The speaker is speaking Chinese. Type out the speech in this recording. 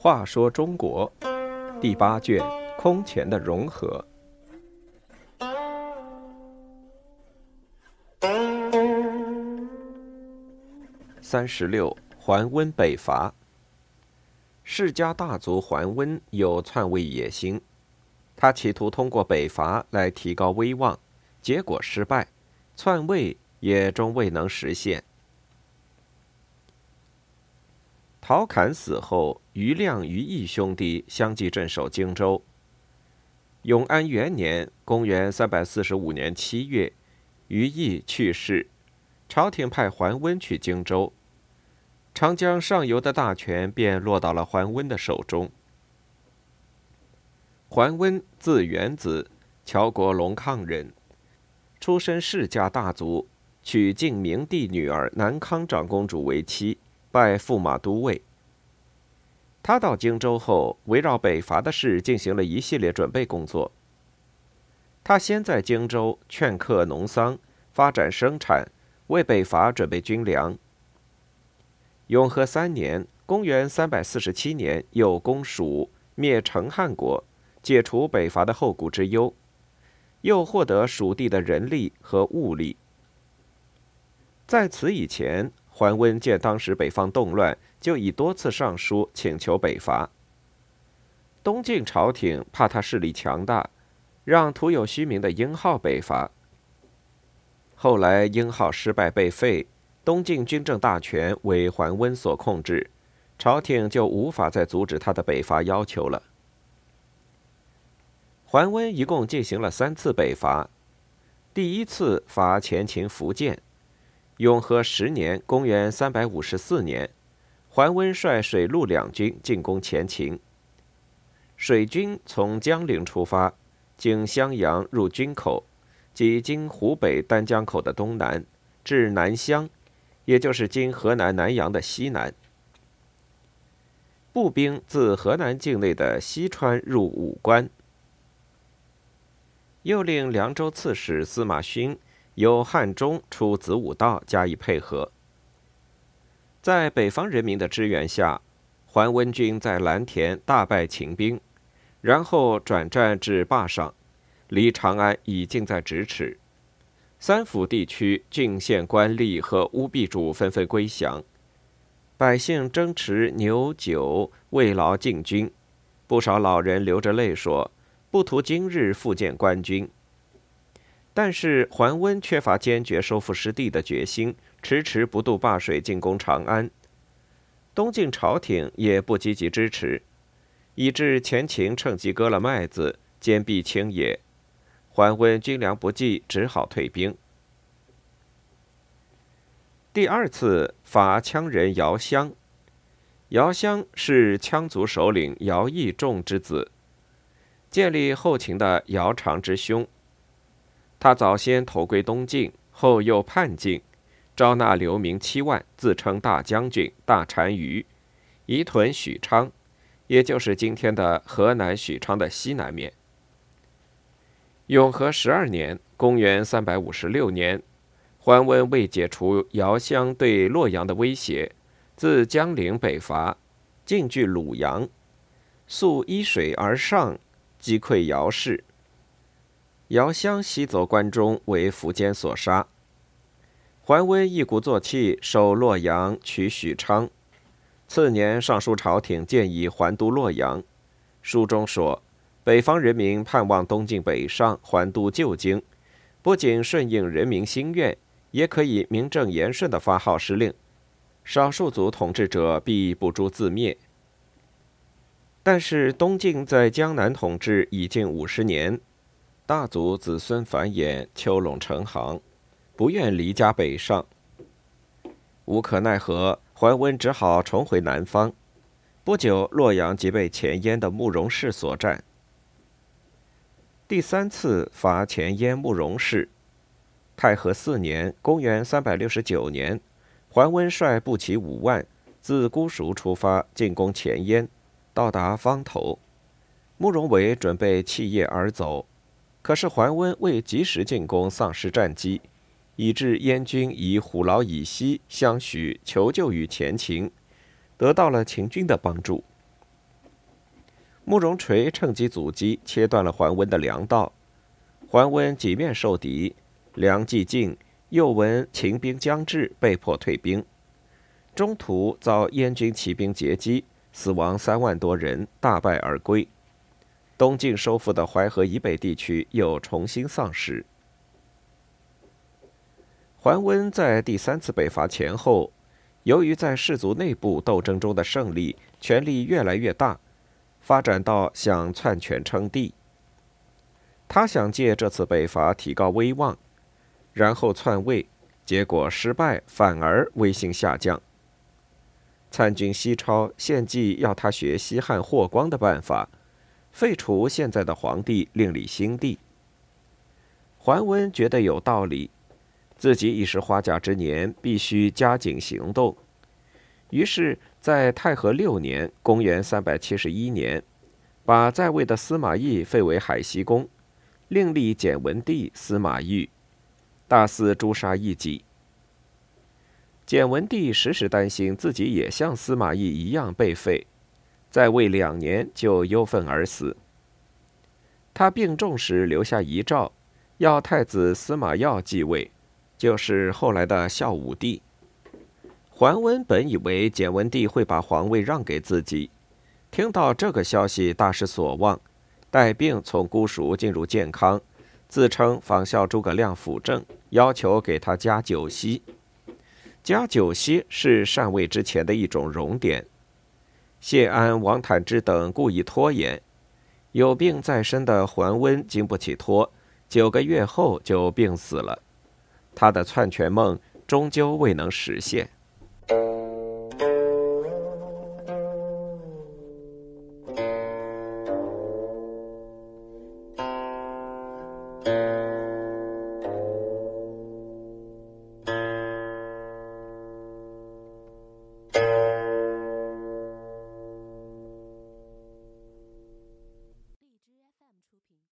话说中国第八卷空前的融合。三十六，桓温北伐。世家大族桓温有篡位野心，他企图通过北伐来提高威望，结果失败，篡位也终未能实现。陶侃死后，余亮、余义兄弟相继镇守荆州。永安元年（公元345年）七月，余义去世，朝廷派桓温去荆州，长江上游的大权便落到了桓温的手中。桓温字元子，乔国龙亢人，出身世家大族，娶晋明帝女儿南康长公主为妻。拜驸马都尉。他到荆州后，围绕北伐的事进行了一系列准备工作。他先在荆州劝客农桑，发展生产，为北伐准备军粮。永和三年（公元347年），又攻蜀，灭成汉国，解除北伐的后顾之忧，又获得蜀地的人力和物力。在此以前。桓温见当时北方动乱，就已多次上书请求北伐。东晋朝廷怕他势力强大，让徒有虚名的英浩北伐。后来英浩失败被废，东晋军政大权为桓温所控制，朝廷就无法再阻止他的北伐要求了。桓温一共进行了三次北伐，第一次伐前秦福建。永和十年（公元354年），桓温率水陆两军进攻前秦。水军从江陵出发，经襄阳入军口，即今湖北丹江口的东南，至南乡，也就是今河南南阳的西南。步兵自河南境内的西川入武关，又令凉州刺史司马勋。由汉中出子午道加以配合，在北方人民的支援下，桓温军在蓝田大败秦兵，然后转战至坝上，离长安已近在咫尺。三府地区郡县官吏和乌壁主纷纷归降，百姓争持牛酒慰劳晋军，不少老人流着泪说：“不图今日复见官军。”但是桓温缺乏坚决收复失地的决心，迟迟不渡灞水进攻长安。东晋朝廷也不积极支持，以致前秦趁机割了麦子，坚壁清野。桓温军粮不济，只好退兵。第二次伐羌人姚襄，姚襄是羌族首领姚义仲之子，建立后秦的姚长之兄。他早先投归东晋，后又叛晋，招纳流民七万，自称大将军、大单于，移屯许昌，也就是今天的河南许昌的西南面。永和十二年（公元356年），桓温为解除姚襄对洛阳的威胁，自江陵北伐，进据鲁阳，溯伊水而上，击溃姚氏。姚襄西走关中，为苻坚所杀。桓温一鼓作气，守洛阳，取许昌。次年上书朝廷，建议还都洛阳。书中说，北方人民盼望东晋北上，还都旧京，不仅顺应人民心愿，也可以名正言顺地发号施令。少数族统治者必不诛自灭。但是东晋在江南统治已近五十年。大族子孙繁衍，丘陇成行，不愿离家北上。无可奈何，桓温只好重回南方。不久，洛阳即被前燕的慕容氏所占。第三次伐前燕慕容氏，太和四年（公元369年），桓温率步骑五万，自姑熟出发，进攻前燕，到达方头。慕容伟准备弃业而走。可是桓温未及时进攻，丧失战机，以致燕军以虎牢以西相许求救于前秦，得到了秦军的帮助。慕容垂趁机阻击，切断了桓温的粮道。桓温几面受敌，粮既尽，又闻秦兵将至，被迫退兵。中途遭燕军骑兵截击，死亡三万多人，大败而归。东晋收复的淮河以北地区又重新丧失。桓温在第三次北伐前后，由于在士族内部斗争中的胜利，权力越来越大。发展到想篡权称帝，他想借这次北伐提高威望，然后篡位，结果失败，反而威信下降。参军西超献计要他学西汉霍光的办法，废除现在的皇帝，另立新帝。桓温觉得有道理，自己已是花甲之年，必须加紧行动。于是，在太和六年（公元371年），把在位的司马懿废为海西公，另立简文帝司马昱，大肆诛杀异己。简文帝时时担心自己也像司马懿一样被废，在位两年就忧愤而死。他病重时留下遗诏，要太子司马曜继位，就是后来的孝武帝。桓温本以为简文帝会把皇位让给自己，听到这个消息大失所望，带病从姑蜀进入建康，自称仿效诸葛亮辅政，要求给他加九锡。加九锡是禅位之前的一种荣典。谢安、王坦之等故意拖延，有病在身的桓温经不起拖，九个月后就病死了。他的篡权梦终究未能实现。